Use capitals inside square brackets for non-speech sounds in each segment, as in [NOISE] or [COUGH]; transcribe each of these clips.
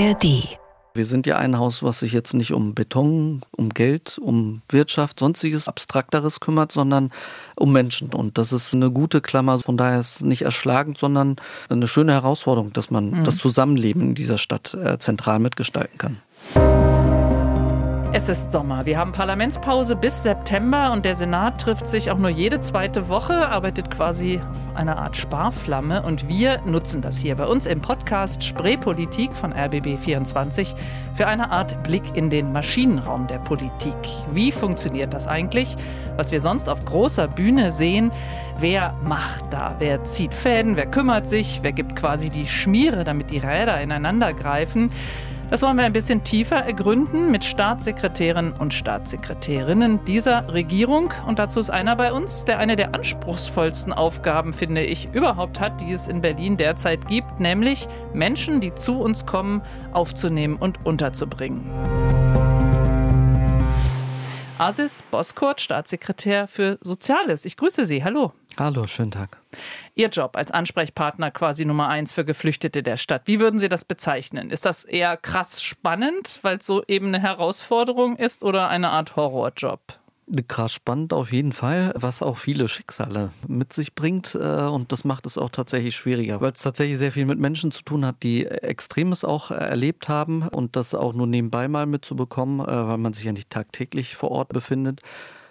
ARD wir sind ja ein Haus, was sich jetzt nicht um Beton, um Geld, um Wirtschaft, sonstiges Abstrakteres kümmert, sondern um Menschen. Und das ist eine gute Klammer. Von daher ist es nicht erschlagend, sondern eine schöne Herausforderung, dass man mhm. das Zusammenleben in dieser Stadt äh, zentral mitgestalten kann. Es ist Sommer. Wir haben Parlamentspause bis September und der Senat trifft sich auch nur jede zweite Woche, arbeitet quasi auf einer Art Sparflamme und wir nutzen das hier bei uns im Podcast Spreepolitik von RBB24 für eine Art Blick in den Maschinenraum der Politik. Wie funktioniert das eigentlich? Was wir sonst auf großer Bühne sehen, wer macht da? Wer zieht Fäden? Wer kümmert sich? Wer gibt quasi die Schmiere, damit die Räder ineinander greifen? Das wollen wir ein bisschen tiefer ergründen mit Staatssekretärinnen und Staatssekretärinnen dieser Regierung. Und dazu ist einer bei uns, der eine der anspruchsvollsten Aufgaben, finde ich, überhaupt hat, die es in Berlin derzeit gibt, nämlich Menschen, die zu uns kommen, aufzunehmen und unterzubringen. Asis Boskurt, Staatssekretär für Soziales. Ich grüße Sie. Hallo. Hallo, schönen Tag. Ihr Job als Ansprechpartner quasi Nummer eins für Geflüchtete der Stadt. Wie würden Sie das bezeichnen? Ist das eher krass spannend, weil es so eben eine Herausforderung ist oder eine Art Horrorjob? Krass spannend auf jeden Fall, was auch viele Schicksale mit sich bringt. Äh, und das macht es auch tatsächlich schwieriger, weil es tatsächlich sehr viel mit Menschen zu tun hat, die Extremes auch erlebt haben und das auch nur nebenbei mal mitzubekommen, äh, weil man sich ja nicht tagtäglich vor Ort befindet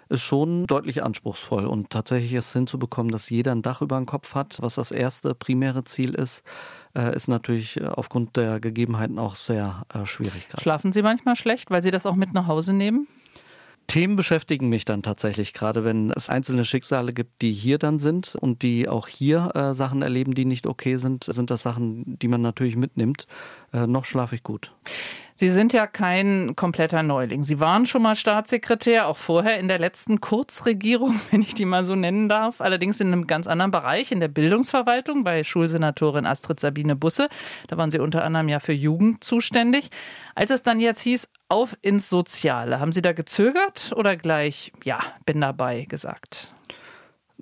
ist schon deutlich anspruchsvoll und tatsächlich es hinzubekommen, dass jeder ein Dach über dem Kopf hat, was das erste primäre Ziel ist, äh, ist natürlich aufgrund der Gegebenheiten auch sehr schwierig. Schlafen Sie manchmal schlecht, weil Sie das auch mit nach Hause nehmen? Themen beschäftigen mich dann tatsächlich, gerade wenn es einzelne Schicksale gibt, die hier dann sind und die auch hier äh, Sachen erleben, die nicht okay sind, sind das Sachen, die man natürlich mitnimmt. Äh, noch schlafe ich gut. Sie sind ja kein kompletter Neuling. Sie waren schon mal Staatssekretär, auch vorher in der letzten Kurzregierung, [LAUGHS] wenn ich die mal so nennen darf. Allerdings in einem ganz anderen Bereich, in der Bildungsverwaltung bei Schulsenatorin Astrid Sabine Busse. Da waren Sie unter anderem ja für Jugend zuständig. Als es dann jetzt hieß, auf ins Soziale, haben Sie da gezögert oder gleich, ja, bin dabei gesagt?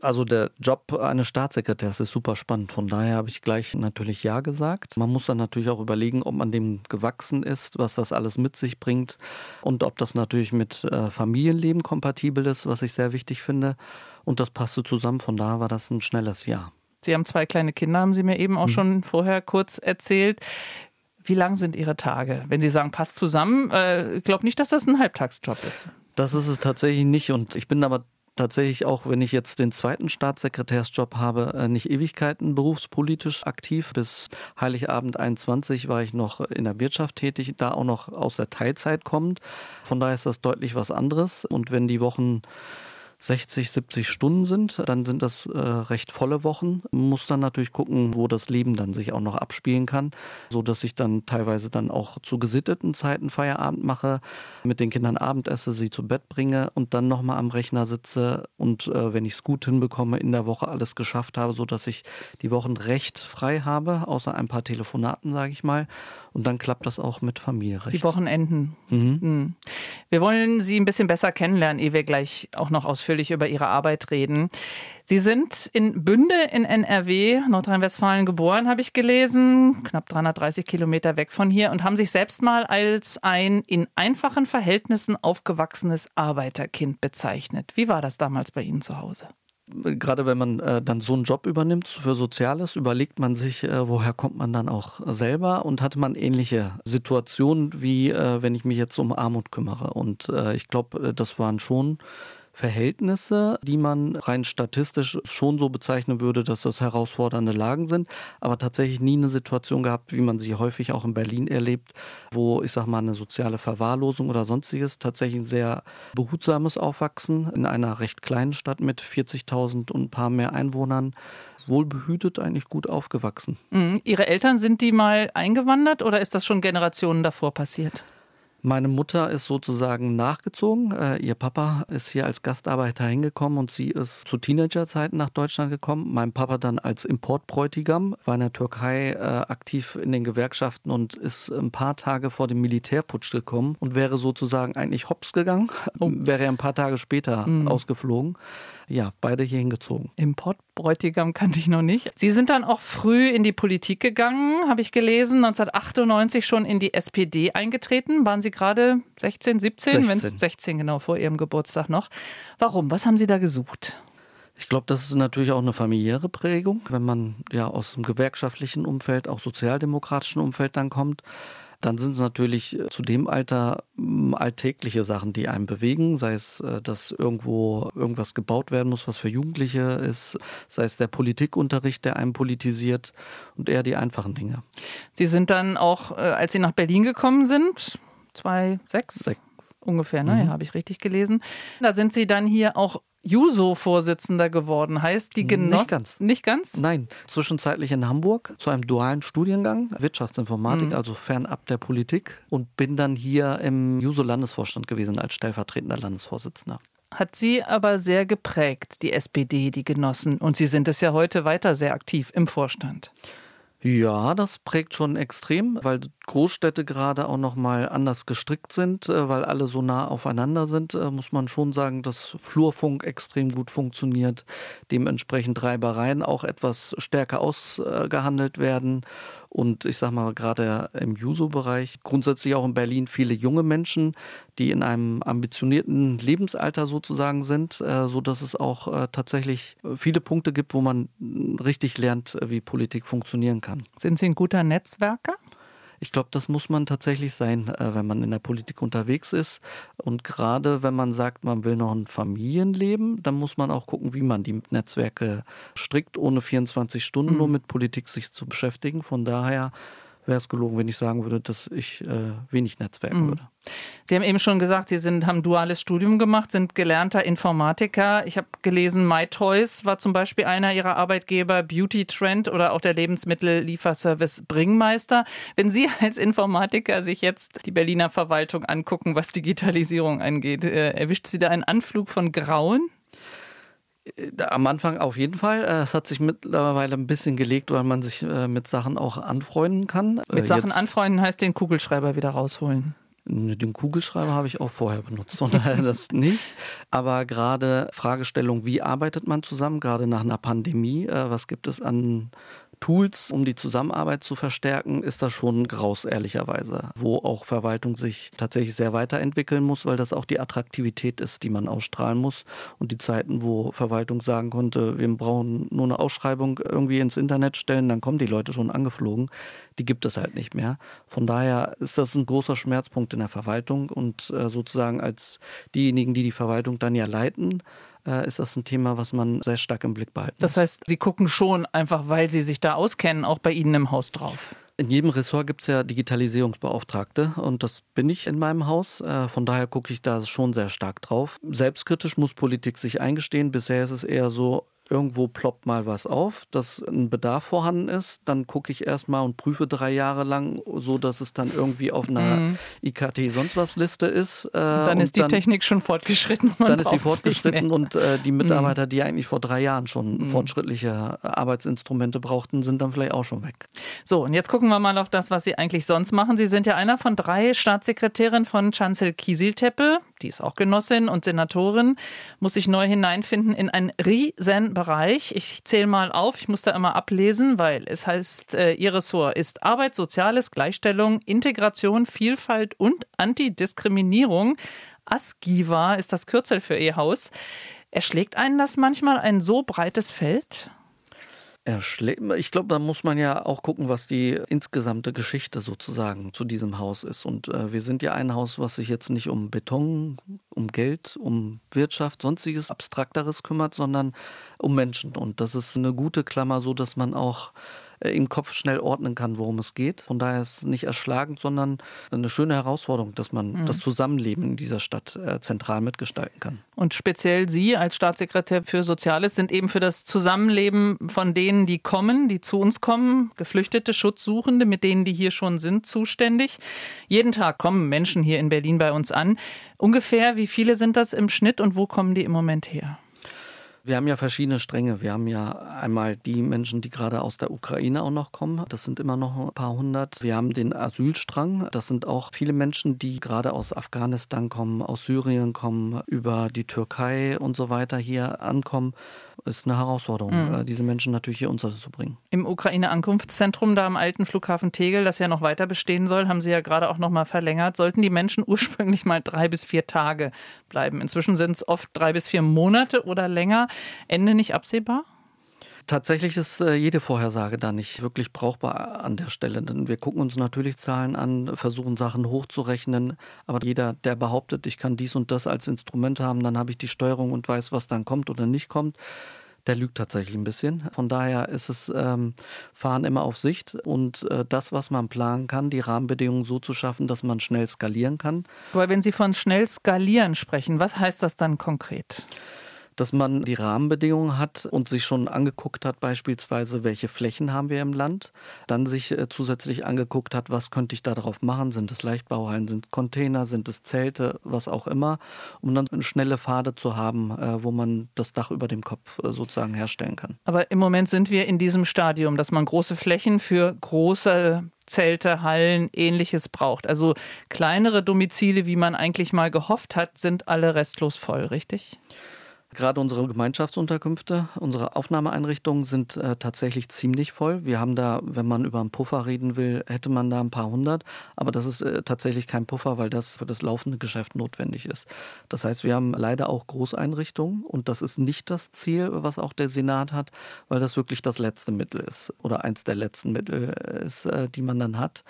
Also der Job eines Staatssekretärs ist super spannend. Von daher habe ich gleich natürlich Ja gesagt. Man muss dann natürlich auch überlegen, ob man dem gewachsen ist, was das alles mit sich bringt und ob das natürlich mit äh, Familienleben kompatibel ist, was ich sehr wichtig finde. Und das passte zusammen. Von daher war das ein schnelles Ja. Sie haben zwei kleine Kinder, haben Sie mir eben auch mhm. schon vorher kurz erzählt. Wie lang sind Ihre Tage? Wenn Sie sagen, passt zusammen, äh, ich glaube nicht, dass das ein Halbtagsjob ist. Das ist es tatsächlich nicht. Und ich bin aber tatsächlich auch, wenn ich jetzt den zweiten Staatssekretärsjob habe, äh, nicht Ewigkeiten berufspolitisch aktiv. Bis Heiligabend 21 war ich noch in der Wirtschaft tätig, da auch noch aus der Teilzeit kommend. Von daher ist das deutlich was anderes. Und wenn die Wochen 60, 70 Stunden sind, dann sind das äh, recht volle Wochen. Man muss dann natürlich gucken, wo das Leben dann sich auch noch abspielen kann, so dass ich dann teilweise dann auch zu gesitteten Zeiten Feierabend mache, mit den Kindern Abend esse, sie zu Bett bringe und dann nochmal am Rechner sitze und äh, wenn ich es gut hinbekomme, in der Woche alles geschafft habe, so dass ich die Wochen recht frei habe, außer ein paar Telefonaten, sage ich mal. Und dann klappt das auch mit Familie recht. Die Wochenenden. Mhm. Mhm. Wir wollen Sie ein bisschen besser kennenlernen, ehe wir gleich auch noch ausführen ausführlich über Ihre Arbeit reden. Sie sind in Bünde in NRW, Nordrhein-Westfalen geboren, habe ich gelesen, knapp 330 Kilometer weg von hier und haben sich selbst mal als ein in einfachen Verhältnissen aufgewachsenes Arbeiterkind bezeichnet. Wie war das damals bei Ihnen zu Hause? gerade wenn man äh, dann so einen Job übernimmt für Soziales, überlegt man sich, äh, woher kommt man dann auch selber und hatte man ähnliche Situationen, wie äh, wenn ich mich jetzt um Armut kümmere. Und äh, ich glaube, äh, das waren schon Verhältnisse, die man rein statistisch schon so bezeichnen würde, dass das herausfordernde Lagen sind, aber tatsächlich nie eine Situation gehabt, wie man sie häufig auch in Berlin erlebt, wo ich sag mal eine soziale Verwahrlosung oder sonstiges tatsächlich ein sehr behutsames Aufwachsen in einer recht kleinen Stadt mit 40.000 und ein paar mehr Einwohnern wohlbehütet eigentlich gut aufgewachsen. Mhm. Ihre Eltern sind die mal eingewandert oder ist das schon Generationen davor passiert? Meine Mutter ist sozusagen nachgezogen. Äh, ihr Papa ist hier als Gastarbeiter hingekommen und sie ist zu Teenagerzeiten nach Deutschland gekommen. Mein Papa dann als Importbräutigam, war in der Türkei äh, aktiv in den Gewerkschaften und ist ein paar Tage vor dem Militärputsch gekommen und wäre sozusagen eigentlich hops gegangen, oh. wäre ein paar Tage später mhm. ausgeflogen ja, beide hier hingezogen. Importbräutigam kannte ich noch nicht. Sie sind dann auch früh in die Politik gegangen, habe ich gelesen, 1998 schon in die SPD eingetreten. Waren Sie gerade 16, 17? 16. 16, genau, vor Ihrem Geburtstag noch. Warum? Was haben Sie da gesucht? Ich glaube, das ist natürlich auch eine familiäre Prägung, wenn man ja aus dem gewerkschaftlichen Umfeld, auch sozialdemokratischen Umfeld dann kommt dann sind es natürlich äh, zu dem Alter hm, alltägliche Sachen, die einen bewegen, sei es, äh, dass irgendwo irgendwas gebaut werden muss, was für Jugendliche ist, sei es der Politikunterricht, der einen politisiert und eher die einfachen Dinge. Sie sind dann auch, äh, als Sie nach Berlin gekommen sind, 2006? Ungefähr, ne? Mhm. Ja, habe ich richtig gelesen. Da sind Sie dann hier auch Juso-Vorsitzender geworden. Heißt, die Genossen. Nicht ganz. Nicht ganz? Nein. Zwischenzeitlich in Hamburg zu einem dualen Studiengang, Wirtschaftsinformatik, mhm. also fernab der Politik. Und bin dann hier im Juso-Landesvorstand gewesen als stellvertretender Landesvorsitzender. Hat sie aber sehr geprägt, die SPD, die Genossen. Und Sie sind es ja heute weiter sehr aktiv im Vorstand. Ja, das prägt schon extrem, weil Großstädte gerade auch noch mal anders gestrickt sind, äh, weil alle so nah aufeinander sind, äh, muss man schon sagen, dass Flurfunk extrem gut funktioniert, dementsprechend Reibereien auch etwas stärker ausgehandelt werden und ich sag mal gerade im Juso-Bereich, grundsätzlich auch in Berlin viele junge Menschen, die in einem ambitionierten Lebensalter sozusagen sind, äh, so dass es auch tatsächlich viele Punkte gibt, wo man richtig lernt, wie Politik funktionieren kann. Sind Sie ein guter Netzwerker? Ich glaube, das muss man tatsächlich sein, äh, wenn man in der Politik unterwegs ist. Und gerade wenn man sagt, man will noch ein Familienleben, dann muss man auch gucken, wie man die Netzwerke strickt, ohne 24 Stunden mhm. nur mit Politik sich zu beschäftigen. Von daher wäre es gelogen, wenn ich sagen würde, dass ich äh, wenig netzwerken mhm. würde. Sie haben eben schon gesagt, Sie sind, haben duales Studium gemacht, sind gelernter Informatiker. Ich habe gelesen, MyToys war zum Beispiel einer Ihrer Arbeitgeber, Beauty Trend oder auch der Lebensmittellieferservice Bringmeister. Wenn Sie als Informatiker sich jetzt die Berliner Verwaltung angucken, was Digitalisierung angeht, äh, erwischt Sie da einen Anflug von Grauen? Äh, am Anfang auf jeden Fall. Äh, es hat sich mittlerweile ein bisschen gelegt, weil man sich äh, mit Sachen auch anfreunden kann. Mit Sachen Jetzt anfreunden heißt den Kugelschreiber wieder rausholen. Den Kugelschreiber habe ich auch vorher benutzt, daher [LAUGHS] das nicht. Aber gerade Fragestellung, wie arbeitet man zusammen, gerade nach einer Pandemie, was gibt es an Tools, um die Zusammenarbeit zu verstärken, ist das schon graus, ehrlicherweise. Wo auch Verwaltung sich tatsächlich sehr weiterentwickeln muss, weil das auch die Attraktivität ist, die man ausstrahlen muss. Und die Zeiten, wo Verwaltung sagen konnte, wir brauchen nur eine Ausschreibung irgendwie ins Internet stellen, dann kommen die Leute schon angeflogen, die gibt es halt nicht mehr. Von daher ist das ein großer Schmerzpunkt in der Verwaltung und äh, sozusagen als diejenigen, die die Verwaltung dann ja leiten, äh, ist das ein Thema, was man sehr stark im Blick behalten Das heißt, Sie gucken schon einfach, weil Sie sich da auskennen, auch bei Ihnen im Haus drauf. In jedem Ressort gibt es ja Digitalisierungsbeauftragte und das bin ich in meinem Haus. Äh, von daher gucke ich da schon sehr stark drauf. Selbstkritisch muss Politik sich eingestehen. Bisher ist es eher so, irgendwo ploppt mal was auf, dass ein Bedarf vorhanden ist, dann gucke ich erstmal und prüfe drei Jahre lang, so dass es dann irgendwie auf einer mhm. IKT sonst was Liste ist. Äh, dann ist die dann, Technik schon fortgeschritten. dann ist sie fortgeschritten und äh, die mhm. Mitarbeiter, die eigentlich vor drei Jahren schon mhm. fortschrittliche Arbeitsinstrumente brauchten, sind dann vielleicht auch schon weg. So, und jetzt gucken wir mal auf das, was Sie eigentlich sonst machen. Sie sind ja einer von drei Staatssekretärinnen von Chancel Kiesilteppe, die ist auch Genossin und Senatorin, muss sich neu hineinfinden in ein riesen Bereich. Ich zähle mal auf, ich muss da immer ablesen, weil es heißt, äh, Ihr Ressort ist Arbeit, Soziales, Gleichstellung, Integration, Vielfalt und Antidiskriminierung. ASGIVA ist das Kürzel für Ihr Haus. Erschlägt einen das manchmal ein so breites Feld? Ich glaube, da muss man ja auch gucken, was die insgesamte Geschichte sozusagen zu diesem Haus ist. Und äh, wir sind ja ein Haus, was sich jetzt nicht um Beton, um Geld, um Wirtschaft, sonstiges Abstrakteres kümmert, sondern um Menschen. Und das ist eine gute Klammer, so dass man auch im Kopf schnell ordnen kann, worum es geht. Von daher ist es nicht erschlagend, sondern eine schöne Herausforderung, dass man mhm. das Zusammenleben in dieser Stadt äh, zentral mitgestalten kann. Und speziell Sie als Staatssekretär für Soziales sind eben für das Zusammenleben von denen, die kommen, die zu uns kommen, Geflüchtete, Schutzsuchende, mit denen, die hier schon sind, zuständig. Jeden Tag kommen Menschen hier in Berlin bei uns an. Ungefähr wie viele sind das im Schnitt und wo kommen die im Moment her? Wir haben ja verschiedene Stränge. Wir haben ja einmal die Menschen, die gerade aus der Ukraine auch noch kommen. Das sind immer noch ein paar hundert. Wir haben den Asylstrang. Das sind auch viele Menschen, die gerade aus Afghanistan kommen, aus Syrien kommen, über die Türkei und so weiter hier ankommen ist eine Herausforderung, mhm. Äh, diese Menschen natürlich hier unterzubringen. Im Ukraine-Ankunftszentrum da am alten Flughafen Tegel, das ja noch weiter bestehen soll, haben Sie ja gerade auch noch mal verlängert, sollten die Menschen [LAUGHS] ursprünglich mal drei bis vier Tage bleiben. Inzwischen sind es oft drei bis vier Monate oder länger. Ende nicht absehbar? Tatsächlich ist äh, jede Vorhersage da nicht wirklich brauchbar an der Stelle. Denn wir gucken uns natürlich Zahlen an, versuchen Sachen hochzurechnen. Aber jeder, der behauptet, ich kann dies und das als Instrument haben, dann habe ich die Steuerung und weiß, was dann kommt oder nicht kommt, der lügt tatsächlich ein bisschen. Von daher ist es ähm, Fahren immer auf Sicht und äh, das, was man planen kann, die Rahmenbedingungen so zu schaffen, dass man schnell skalieren kann. Aber wenn Sie von schnell skalieren sprechen, was heißt das dann konkret? Dass man die Rahmenbedingungen hat und sich schon angeguckt hat, beispielsweise, welche Flächen haben wir im Land, dann sich äh, zusätzlich angeguckt hat, was könnte ich darauf machen, sind es Leichtbauhallen, sind es Container, sind es Zelte, was auch immer, um dann eine schnelle Pfade zu haben, äh, wo man das Dach über dem Kopf äh, sozusagen herstellen kann. Aber im Moment sind wir in diesem Stadium, dass man große Flächen für große Zelte, Hallen, ähnliches braucht. Also kleinere Domizile, wie man eigentlich mal gehofft hat, sind alle restlos voll, richtig? Gerade unsere Gemeinschaftsunterkünfte, unsere Aufnahmeeinrichtungen sind äh, tatsächlich ziemlich voll. Wir haben da, wenn man über einen Puffer reden will, hätte man da ein paar hundert. Aber das ist äh, tatsächlich kein Puffer, weil das für das laufende Geschäft notwendig ist. Das heißt, wir haben leider auch Großeinrichtungen und das ist nicht das Ziel, was auch der Senat hat, weil das wirklich das letzte Mittel ist oder eins der letzten Mittel ist, äh, die man dann hat.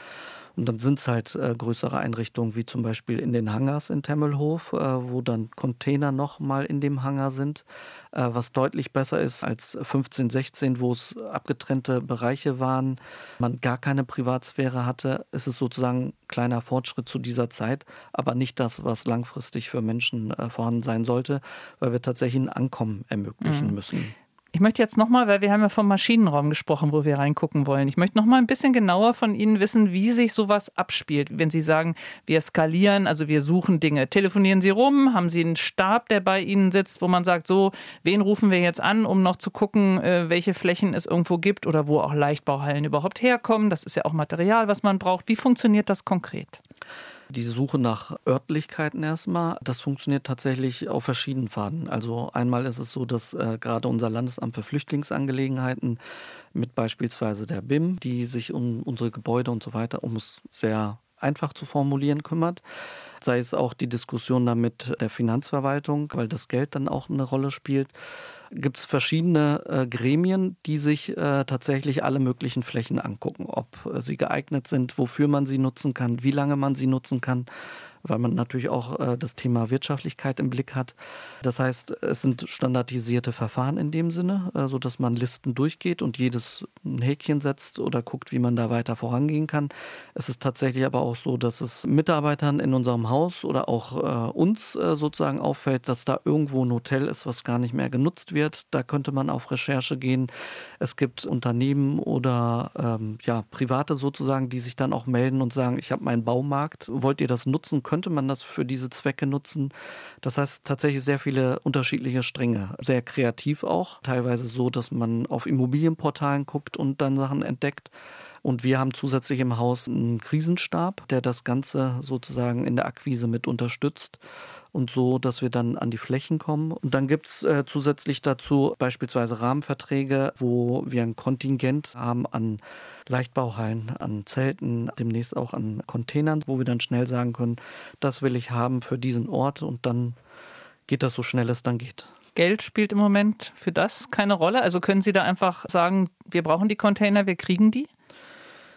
Und dann sind es halt äh, größere Einrichtungen, wie zum Beispiel in den Hangars in Temmelhof, äh, wo dann Container nochmal in dem Hangar sind, äh, was deutlich besser ist als 15, 16, wo es abgetrennte Bereiche waren, man gar keine Privatsphäre hatte. Es ist sozusagen ein kleiner Fortschritt zu dieser Zeit, aber nicht das, was langfristig für Menschen äh, vorhanden sein sollte, weil wir tatsächlich ein Ankommen ermöglichen mhm. müssen. Ich möchte jetzt nochmal, weil wir haben ja vom Maschinenraum gesprochen, wo wir reingucken wollen. Ich möchte nochmal ein bisschen genauer von Ihnen wissen, wie sich sowas abspielt. Wenn Sie sagen, wir skalieren, also wir suchen Dinge. Telefonieren Sie rum? Haben Sie einen Stab, der bei Ihnen sitzt, wo man sagt, so, wen rufen wir jetzt an, um noch zu gucken, äh, welche Flächen es irgendwo gibt oder wo auch Leichtbauhallen überhaupt herkommen? Das ist ja auch Material, was man braucht. Wie funktioniert das konkret? Die Suche nach Örtlichkeiten erstmal, das funktioniert tatsächlich auf verschiedenen Faden. Also einmal ist es so, dass äh, gerade unser Landesamt für Flüchtlingsangelegenheiten mit beispielsweise der BIM, die sich um unsere Gebäude und so weiter, um es sehr einfach zu formulieren kümmert, sei es auch die Diskussion damit der Finanzverwaltung, weil das Geld dann auch eine Rolle spielt gibt es verschiedene äh, Gremien, die sich äh, tatsächlich alle möglichen Flächen angucken, ob äh, sie geeignet sind, wofür man sie nutzen kann, wie lange man sie nutzen kann weil man natürlich auch äh, das Thema Wirtschaftlichkeit im Blick hat. Das heißt, es sind standardisierte Verfahren in dem Sinne, äh, sodass man Listen durchgeht und jedes ein Häkchen setzt oder guckt, wie man da weiter vorangehen kann. Es ist tatsächlich aber auch so, dass es Mitarbeitern in unserem Haus oder auch äh, uns äh, sozusagen auffällt, dass da irgendwo ein Hotel ist, was gar nicht mehr genutzt wird. Da könnte man auf Recherche gehen. Es gibt Unternehmen oder ähm, ja, Private sozusagen, die sich dann auch melden und sagen, ich habe meinen Baumarkt, wollt ihr das nutzen? Könnte man das für diese Zwecke nutzen. Das heißt tatsächlich sehr viele unterschiedliche Stränge. Sehr kreativ auch, teilweise so, dass man auf Immobilienportalen guckt und dann Sachen entdeckt. Und wir haben zusätzlich im Haus einen Krisenstab, der das Ganze sozusagen in der Akquise mit unterstützt und so, dass wir dann an die Flächen kommen. Und dann gibt es äh, zusätzlich dazu beispielsweise Rahmenverträge, wo wir ein Kontingent haben an Leichtbauhallen, an Zelten, demnächst auch an Containern, wo wir dann schnell sagen können, das will ich haben für diesen Ort und dann geht das so schnell es dann geht. Geld spielt im Moment für das keine Rolle. Also können Sie da einfach sagen, wir brauchen die Container, wir kriegen die?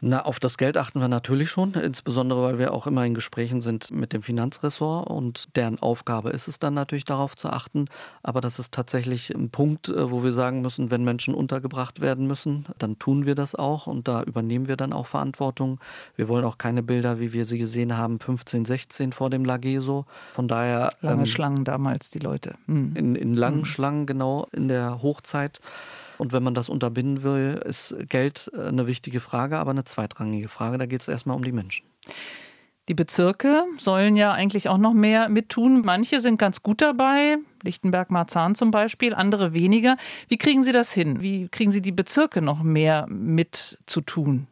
Na, auf das Geld achten wir natürlich schon, insbesondere weil wir auch immer in Gesprächen sind mit dem Finanzressort und deren Aufgabe ist es dann natürlich darauf zu achten. Aber das ist tatsächlich ein Punkt, äh, wo wir sagen müssen, wenn Menschen untergebracht werden müssen, dann tun wir das auch und da übernehmen wir dann auch Verantwortung. Wir wollen auch keine Bilder, wie wir sie gesehen haben, 15, 16 vor dem Lageso. Von daher. Lange ähm, Schlangen damals, die Leute. Mhm. In, in langen mhm. Schlangen, genau, in der Hochzeit. Und wenn man das unterbinden will, ist Geld äh, eine wichtige Frage, aber eine zweitrangige Frage. Da geht es erstmal um die Menschen. Die Bezirke sollen ja eigentlich auch noch mehr mittun. Manche sind ganz gut dabei, Lichtenberg-Marzahn zum Beispiel, andere weniger. Wie kriegen Sie das hin? Wie kriegen Sie die Bezirke noch mehr mitzutun?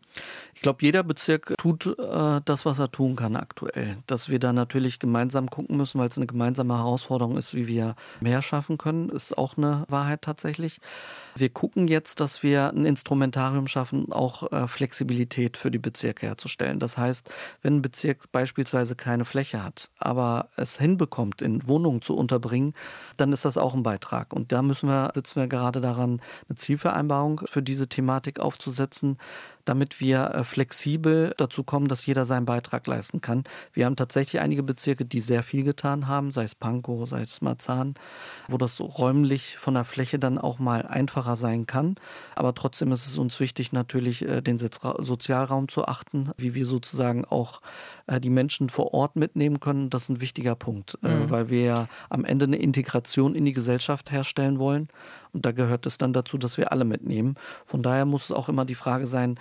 Ich glaube, jeder Bezirk tut äh, das, was er tun kann aktuell. Dass wir da natürlich gemeinsam gucken müssen, weil es eine gemeinsame Herausforderung ist, wie wir mehr schaffen können, ist auch eine Wahrheit tatsächlich. Wir gucken jetzt, dass wir ein Instrumentarium schaffen, auch äh, Flexibilität für die Bezirke herzustellen. Das heißt, wenn ein Bezirk beispielsweise keine Fläche hat, aber es hinbekommt, in Wohnungen zu unterbringen, dann ist das auch ein Beitrag. Und da müssen wir, sitzen wir gerade daran, eine Zielvereinbarung für diese Thematik aufzusetzen, damit wir äh, flexibel dazu kommen, dass jeder seinen Beitrag leisten kann. Wir haben tatsächlich einige Bezirke, die sehr viel getan haben, sei es Pankow, sei es Marzahn, wo das räumlich von der Fläche dann auch mal einfacher sein kann. Aber trotzdem ist es uns wichtig, natürlich äh, den Sozialraum zu achten, wie wir sozusagen auch äh, die Menschen vor Ort mitnehmen können. Das ist ein wichtiger Punkt, mhm. weil wir ja am Ende eine Integration in die Gesellschaft herstellen wollen. Und da gehört es dann dazu, dass wir alle mitnehmen. Von daher muss es auch immer die Frage sein,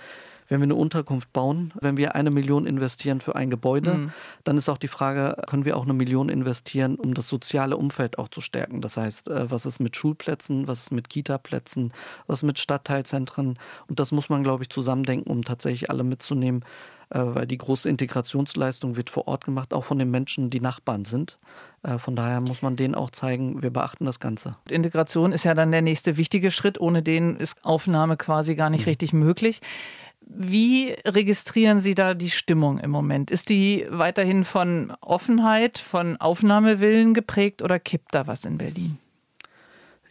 wenn wir eine Unterkunft bauen, wenn wir eine Million investieren für ein Gebäude, mhm. dann ist auch die Frage, können wir auch eine Million investieren, um das soziale Umfeld auch zu stärken? Das heißt, äh, was ist mit Schulplätzen, was ist mit Kitaplätzen, was ist mit Stadtteilzentren? Und das muss man, glaube ich, zusammendenken, um tatsächlich alle mitzunehmen äh, weil die große Integrationsleistung wird vor Ort gemacht, auch von den Menschen, die Nachbarn sind. Äh, von daher muss man denen auch zeigen, wir beachten das Ganze. Integration ist ja dann der nächste wichtige Schritt, ohne den ist Aufnahme quasi gar nicht mhm. richtig möglich. Wie registrieren Sie da die Stimmung im Moment? Ist die weiterhin von Offenheit, von Aufnahmewillen geprägt oder kippt da was in Berlin?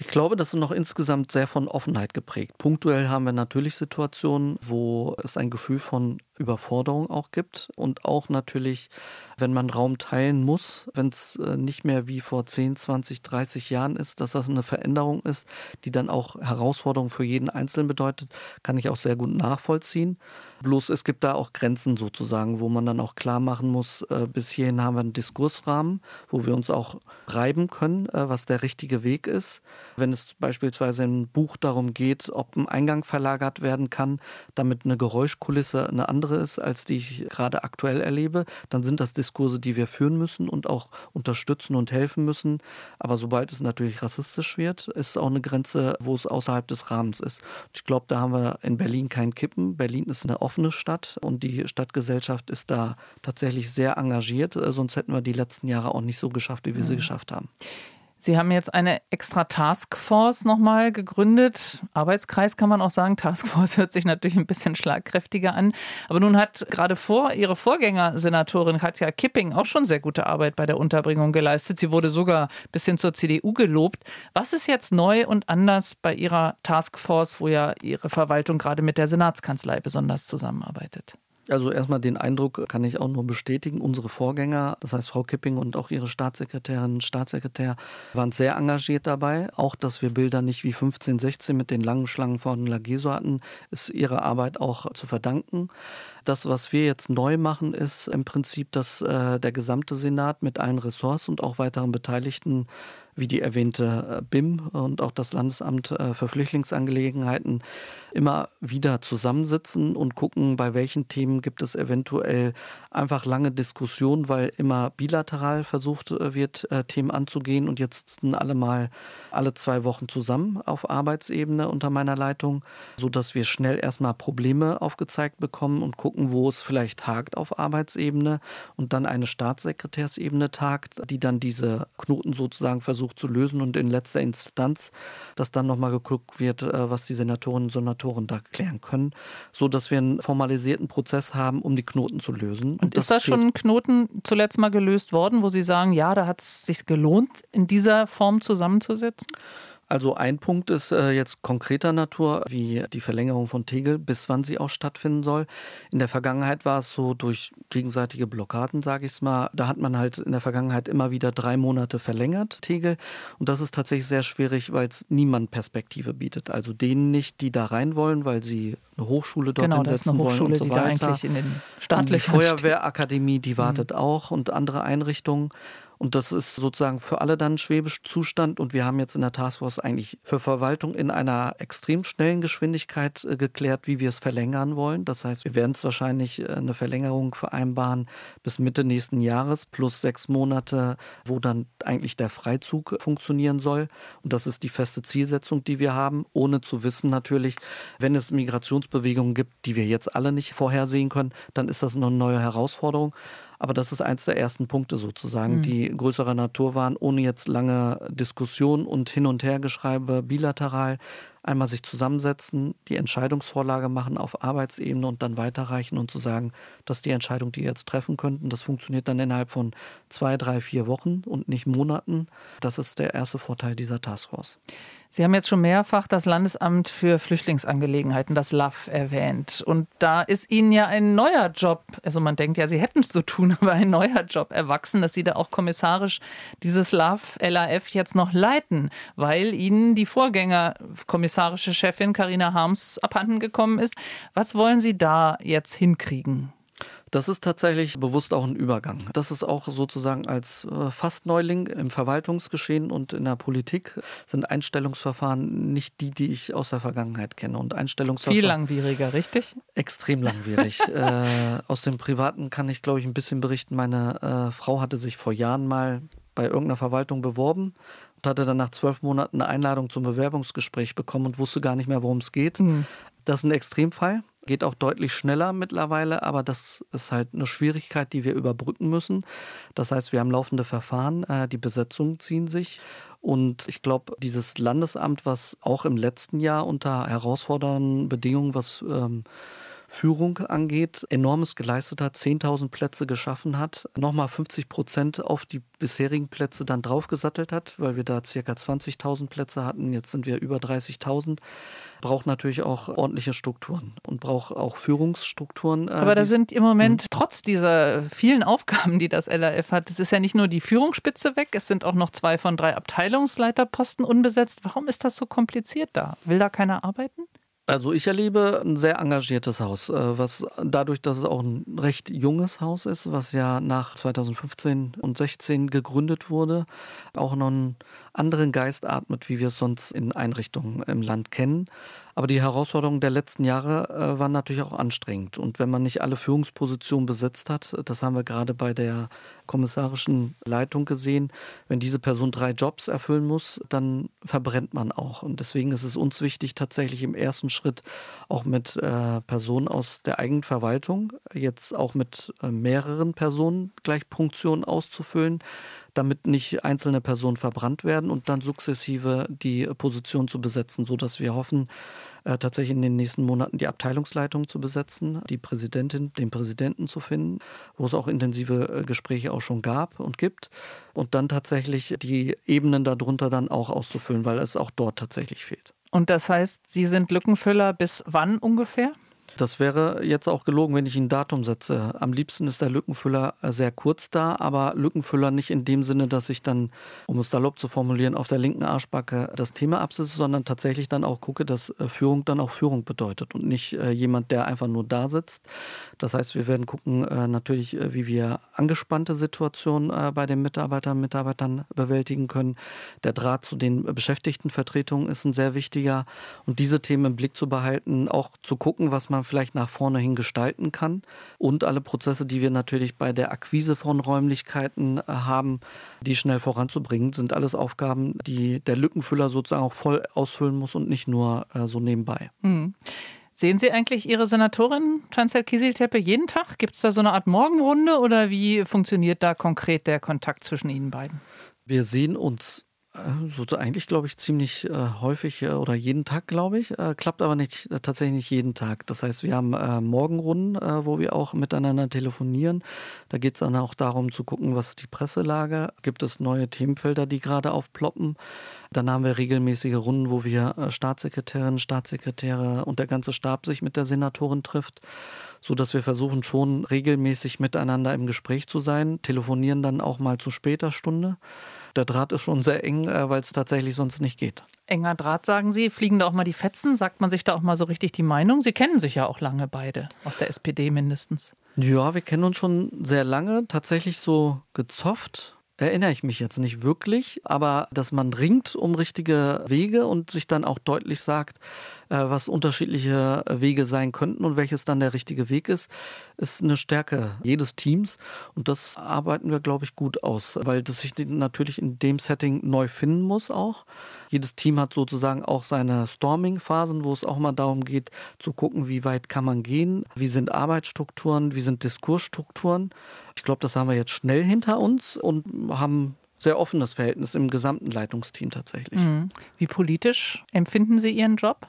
Ich glaube, das ist noch insgesamt sehr von Offenheit geprägt. Punktuell haben wir natürlich Situationen, wo es ein Gefühl von Überforderung auch gibt und auch natürlich, wenn man Raum teilen muss, wenn es äh, nicht mehr wie vor 10, 20, 30 Jahren ist, dass das eine Veränderung ist, die dann auch Herausforderungen für jeden Einzelnen bedeutet, kann ich auch sehr gut nachvollziehen. Bloß es gibt da auch Grenzen sozusagen, wo man dann auch klar machen muss, äh, bis hierhin haben wir einen Diskursrahmen, wo wir uns auch reiben können, äh, was der richtige Weg ist. Wenn es beispielsweise im Buch darum geht, ob ein Eingang verlagert werden kann, damit eine Geräuschkulisse eine andere ist, als die ich gerade aktuell erlebe, dann sind das Diskurse, die wir führen müssen und auch unterstützen und helfen müssen. Aber sobald es natürlich rassistisch wird, ist auch eine Grenze, wo es außerhalb des Rahmens ist. Ich glaube, da haben wir in Berlin kein Kippen. Berlin ist eine offene Stadt und die Stadtgesellschaft ist da tatsächlich sehr engagiert. Äh, sonst hätten wir die letzten Jahre auch nicht so geschafft, wie wir sie mhm. geschafft haben. Sie haben jetzt eine extra Taskforce nochmal gegründet. Arbeitskreis kann man auch sagen. Taskforce [LAUGHS] hört sich natürlich ein bisschen schlagkräftiger an. Aber nun hat gerade vor Ihre Vorgängersenatorin Katja Kipping auch schon sehr gute Arbeit bei der Unterbringung geleistet. Sie wurde sogar bis hin zur CDU gelobt. Was ist jetzt neu und anders bei Ihrer Taskforce, wo ja Ihre Verwaltung gerade mit der Senatskanzlei besonders zusammenarbeitet? Also erstmal den Eindruck kann ich auch nur bestätigen. Unsere Vorgänger, das heißt Frau Kipping und auch ihre Staatssekretärin Staatssekretär, waren sehr engagiert dabei. Auch, dass wir Bilder nicht wie 15, 16 mit den langen Schlangen vor den Lageso hatten, ist ihrer Arbeit auch zu verdanken. Das, was wir jetzt neu machen, ist im Prinzip, dass äh, der gesamte Senat mit allen Ressorts und auch weiteren Beteiligten wie die erwähnte äh, BIM und auch das Landesamt äh, für Flüchtlingsangelegenheiten immer wieder zusammensitzen und gucken, bei welchen Themen gibt es eventuell einfach lange Diskussionen, weil immer bilateral versucht äh, wird, Themen anzugehen. Und jetzt sitzen alle mal alle zwei Wochen zusammen auf Arbeitsebene unter meiner Leitung, sodass wir schnell erstmal Probleme aufgezeigt bekommen und gucken, wo es vielleicht hakt auf Arbeitsebene und dann eine Staatssekretärsebene tagt, die dann diese Knoten sozusagen versucht, versucht zu lösen und in letzter Instanz, dass dann nochmal geguckt wird, äh, was die Senatorinnen und Senatoren da klären können, so dass wir einen formalisierten Prozess haben, um die Knoten zu lösen. Und, und ist da schon ein Knoten zuletzt mal gelöst worden, wo Sie sagen, ja, da hat es sich gelohnt, in dieser Form zusammenzusetzen? Also ein Punkt ist äh, jetzt konkreter Natur, wie die Verlängerung von Tegel, bis wann sie auch stattfinden soll. In der Vergangenheit war es so durch gegenseitige Blockaden, sage ich es mal. Da hat man halt in der Vergangenheit immer wieder drei Monate verlängert, Tegel. Und das ist tatsächlich sehr schwierig, weil es niemand Perspektive bietet. Also denen nicht, die da rein wollen, weil sie eine Hochschule dort genau, setzen wollen und so die weiter. Da eigentlich in den staatlichen die Feuerwehrakademie, die wartet mhm. auch und andere Einrichtungen. Und das ist sozusagen für alle dann Schwebezustand. Und wir haben jetzt in der Taskforce eigentlich für Verwaltung in einer extrem schnellen Geschwindigkeit äh, geklärt, wie wir es verlängern wollen. Das heißt, wir werden es wahrscheinlich äh, eine Verlängerung vereinbaren bis Mitte nächsten Jahres plus sechs Monate, wo dann eigentlich der Freizug funktionieren soll. Und das ist die feste Zielsetzung, die wir haben, ohne zu wissen natürlich, wenn es Migrationsbewegungen gibt, die wir jetzt alle nicht vorhersehen können, dann ist das eine neue Herausforderung. Aber das ist eins der ersten Punkte sozusagen, mhm. die größerer Natur waren, ohne jetzt lange Diskussion und Hin- und Hergeschreibe bilateral einmal sich zusammensetzen, die Entscheidungsvorlage machen auf Arbeitsebene und dann weiterreichen und zu sagen, das ist die Entscheidung, die ihr jetzt treffen könnten. Das funktioniert dann innerhalb von zwei, drei, vier Wochen und nicht Monaten. Das ist der erste Vorteil dieser Taskforce. Sie haben jetzt schon mehrfach das Landesamt für Flüchtlingsangelegenheiten, das LAF, erwähnt. Und da ist Ihnen ja ein neuer Job, also man denkt ja, Sie hätten es zu tun, [LAUGHS] aber ein neuer Job erwachsen, dass Sie da auch kommissarisch dieses LAF, LAF jetzt noch leiten, weil Ihnen die Vorgänger kommissarische Chefin Karina Harms abhanden gekommen ist. Was wollen Sie da jetzt hinkriegen? Das ist tatsächlich bewusst auch ein Übergang. Das ist auch sozusagen als äh, fast Neuling im Verwaltungsgeschehen und in der Politik sind Einstellungsverfahren nicht die, die ich aus der Vergangenheit kenne. Und Einstellungsverfahren. Viel langwieriger, richtig? Extrem langwierig. [LAUGHS] äh, aus dem Privaten kann ich, glaube ich, ein bisschen berichten. Meine äh, Frau hatte sich vor Jahren mal bei irgendeiner Verwaltung beworben und hatte dann nach zwölf Monaten eine Einladung zum Bewerbungsgespräch bekommen und wusste gar nicht mehr, worum es geht. Mhm. Das ist ein Extremfall geht auch deutlich schneller mittlerweile, aber das ist halt eine Schwierigkeit, die wir überbrücken müssen. Das heißt, wir haben laufende Verfahren, äh, die Besetzungen ziehen sich. Und ich glaube, dieses Landesamt, was auch im letzten Jahr unter herausfordernden Bedingungen, was ähm, Führung angeht, enormes geleistet hat, 10.000 Plätze geschaffen hat, nochmal 50 Prozent auf die bisherigen Plätze dann draufgesattelt hat, weil wir da circa 20.000 Plätze hatten, jetzt sind wir über 30.000 braucht natürlich auch ordentliche Strukturen und braucht auch Führungsstrukturen. Äh, Aber da sind im Moment, hm. trotz dieser vielen Aufgaben, die das LAF hat, es ist ja nicht nur die Führungsspitze weg, es sind auch noch zwei von drei Abteilungsleiterposten unbesetzt. Warum ist das so kompliziert da? Will da keiner arbeiten? Also ich erlebe ein sehr engagiertes Haus, äh, was dadurch, dass es auch ein recht junges Haus ist, was ja nach 2015 und 16 gegründet wurde, auch noch einen anderen Geist atmet, wie wir es sonst in Einrichtungen im Land kennen. Aber die Herausforderungen der letzten Jahre äh, waren natürlich auch anstrengend. Und wenn man nicht alle Führungspositionen besetzt hat, das haben wir gerade bei der kommissarischen Leitung gesehen, wenn diese Person drei Jobs erfüllen muss, dann verbrennt man auch. Und deswegen ist es uns wichtig, tatsächlich im ersten Schritt auch mit äh, Personen aus der eigenen Verwaltung, jetzt auch mit äh, mehreren Personen gleich Funktionen auszufüllen, damit nicht einzelne Personen verbrannt werden und dann sukzessive die Position zu besetzen, sodass wir hoffen, äh, tatsächlich in den nächsten Monaten die Abteilungsleitung zu besetzen, die Präsidentin, den Präsidenten zu finden, wo es auch intensive äh, Gespräche auch schon gab und gibt und dann tatsächlich die Ebenen darunter dann auch auszufüllen, weil es auch dort tatsächlich fehlt. Und das heißt, Sie sind Lückenfüller bis wann ungefähr? Das wäre jetzt auch gelogen, wenn ich ein Datum setze. Am liebsten ist der Lückenfüller äh, sehr kurz da, aber Lückenfüller nicht in dem Sinne, dass ich dann, um es salopp zu formulieren, auf der linken Arschbacke das Thema absitze, sondern tatsächlich dann auch gucke, dass äh, Führung dann auch Führung bedeutet und nicht äh, jemand, der einfach nur da sitzt. Das heißt, wir werden gucken natürlich, wie wir angespannte Situationen bei den Mitarbeitern und Mitarbeitern bewältigen können. Der Draht zu den Beschäftigtenvertretungen ist ein sehr wichtiger und diese Themen im Blick zu behalten, auch zu gucken, was man vielleicht nach vorne hin gestalten kann. Und alle Prozesse, die wir natürlich bei der Akquise von Räumlichkeiten äh, haben, die schnell voranzubringen, sind alles Aufgaben, die der Lückenfüller sozusagen auch voll ausfüllen muss und nicht nur äh, so nebenbei. Mhm. Sehen Sie eigentlich Ihre Senatorin Chancel Kieselteppe jeden Tag? Gibt es da so eine Art Morgenrunde oder wie funktioniert da konkret der Kontakt zwischen Ihnen beiden? Wir sehen uns so eigentlich, glaube ich, ziemlich äh, häufig äh, oder jeden Tag, glaube ich. Äh, klappt aber nicht äh, tatsächlich nicht jeden Tag. Das heißt, wir haben äh, Morgenrunden, wo wir auch miteinander telefonieren. Da geht es dann auch darum zu gucken, was ist die Presselage. Gibt es neue Themenfelder, die gerade aufploppen? Dann haben wir regelmäßige Runden, wo wir Staatssekretärinnen, Staatssekretäre und der ganze Stab sich mit der Senatorin trifft so dass wir versuchen schon regelmäßig miteinander im Gespräch zu sein, telefonieren dann auch mal zu später Stunde der Draht ist schon sehr eng, äh, weil es tatsächlich sonst nicht geht. Enger Draht, sagen Sie. Fliegen da auch mal die Fetzen? Sagt man sich da auch mal so richtig die Meinung? Sie kennen sich ja auch lange beide, aus der SPD mindestens. Ja, wir kennen uns schon sehr lange. Tatsächlich so gezofft erinnere ich mich jetzt nicht wirklich, aber dass man ringt um richtige Wege und sich dann auch deutlich sagt, was unterschiedliche Wege sein könnten und welches dann der richtige Weg ist, ist eine Stärke jedes Teams. Und das arbeiten wir, glaube ich, gut aus, weil das sich natürlich in dem Setting neu finden muss auch. Jedes Team hat sozusagen auch seine Storming-Phasen, wo es auch mal darum geht, zu gucken, wie weit kann man gehen, wie sind Arbeitsstrukturen, wie sind Diskursstrukturen. Ich glaube, das haben wir jetzt schnell hinter uns und haben sehr offenes Verhältnis im gesamten Leitungsteam tatsächlich. Mhm. Wie politisch empfinden Sie Ihren Job?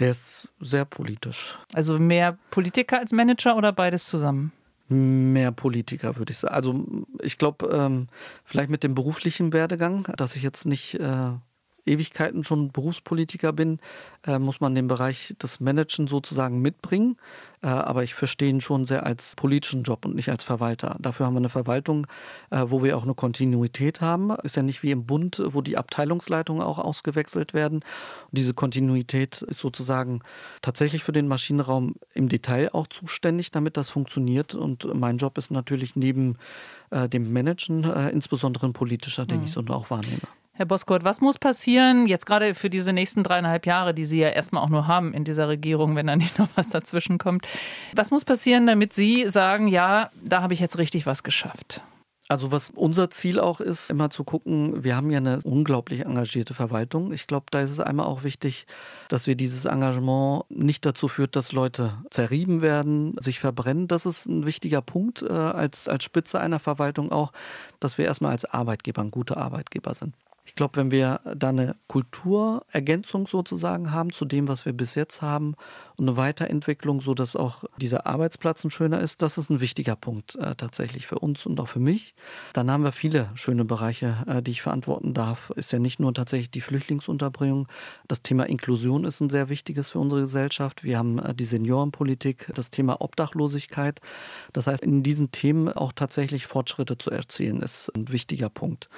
Der ist sehr politisch. Also mehr Politiker als Manager oder beides zusammen? Mehr Politiker, würde ich sagen. Also ich glaube, ähm, vielleicht mit dem beruflichen Werdegang, dass ich jetzt nicht äh, Ewigkeiten schon Berufspolitiker bin, äh, muss man den Bereich des Managen sozusagen mitbringen. Äh, aber ich verstehe ihn schon sehr als politischen Job und nicht als Verwalter. Dafür haben wir eine Verwaltung, äh, wo wir auch eine Kontinuität haben. Ist ja nicht wie im Bund, wo die Abteilungsleitungen auch ausgewechselt werden. Und diese Kontinuität ist sozusagen tatsächlich für den Maschinenraum im Detail auch zuständig, damit das funktioniert. Und mein Job ist natürlich neben äh, dem Managen äh, insbesondere ein politischer, den mhm. ich so auch wahrnehme. Herr Boskurt, was muss passieren, jetzt gerade für diese nächsten dreieinhalb Jahre, die Sie ja erstmal auch nur haben in dieser Regierung, wenn da nicht [LAUGHS] noch was dazwischen kommt? Was muss passieren, damit Sie sagen, ja, da habe ich jetzt richtig was geschafft? Also was unser Ziel auch ist, immer zu gucken, wir haben ja eine unglaublich engagierte Verwaltung. Ich glaube, da ist es einmal auch wichtig, dass wir dieses Engagement nicht dazu führt, dass Leute zerrieben werden, sich verbrennen. Das ist ein wichtiger Punkt äh, als, als Spitze einer Verwaltung auch, dass wir erstmal als Arbeitgeber ein guter Arbeitgeber sind. Ich glaube, wenn wir da eine Kulturergänzung sozusagen haben zu dem, was wir bis jetzt haben und eine Weiterentwicklung, sodass auch dieser Arbeitsplatz ein schöner ist, das ist ein wichtiger Punkt äh, tatsächlich für uns und auch für mich. Dann haben wir viele schöne Bereiche, äh, die ich verantworten darf. Ist ja nicht nur tatsächlich die Flüchtlingsunterbringung. Das Thema Inklusion ist ein sehr wichtiges für unsere Gesellschaft. Wir haben äh, die Seniorenpolitik, das Thema Obdachlosigkeit. Das heißt, in diesen Themen auch tatsächlich Fortschritte zu erzielen, ist ein wichtiger Punkt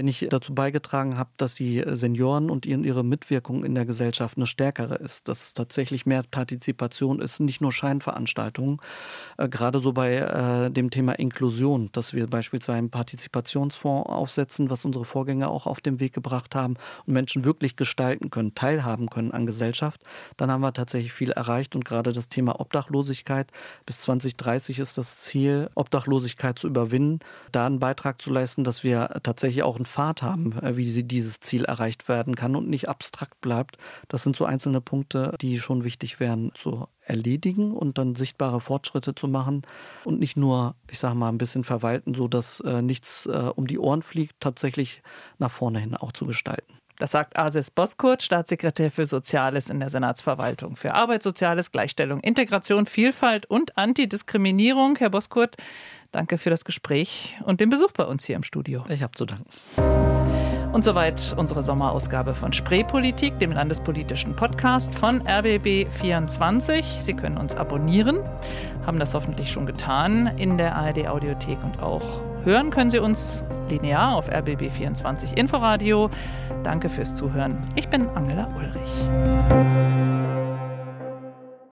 wenn ich dazu beigetragen habe, dass die Senioren und ihre Mitwirkung in der Gesellschaft eine stärkere ist, dass es tatsächlich mehr Partizipation ist, nicht nur Scheinveranstaltungen. Äh, gerade so bei äh, dem Thema Inklusion, dass wir beispielsweise einen Partizipationsfonds aufsetzen, was unsere Vorgänger auch auf den Weg gebracht haben und Menschen wirklich gestalten können, teilhaben können an Gesellschaft, dann haben wir tatsächlich viel erreicht und gerade das Thema Obdachlosigkeit bis 2030 ist das Ziel, Obdachlosigkeit zu überwinden, da einen Beitrag zu leisten, dass wir tatsächlich auch einen Pfad haben, äh, wie sie dieses Ziel erreicht werden kann und nicht abstrakt bleibt. Das sind so einzelne Punkte, die schon wichtig wären zu erledigen und dann sichtbare Fortschritte zu machen und nicht nur, ich sage mal, ein bisschen verwalten, so dass äh, nichts äh, um die Ohren fliegt, tatsächlich nach vorne hin auch zu gestalten. Das sagt Asis Boskurt, Staatssekretär für Soziales in der Senatsverwaltung für Arbeit, Soziales, Gleichstellung, Integration, Vielfalt und Antidiskriminierung. Herr Boskurt, danke für das Gespräch und den Besuch bei uns hier im Studio. Ich habe zu danken. Und soweit unsere Sommerausgabe von Spreepolitik, dem landespolitischen Podcast von RBB24. Sie können uns abonnieren, haben das hoffentlich schon getan in der ARD Audiothek und auch hören können Sie uns linear auf RBB24 Inforadio. Danke fürs Zuhören. Ich bin Angela Ulrich.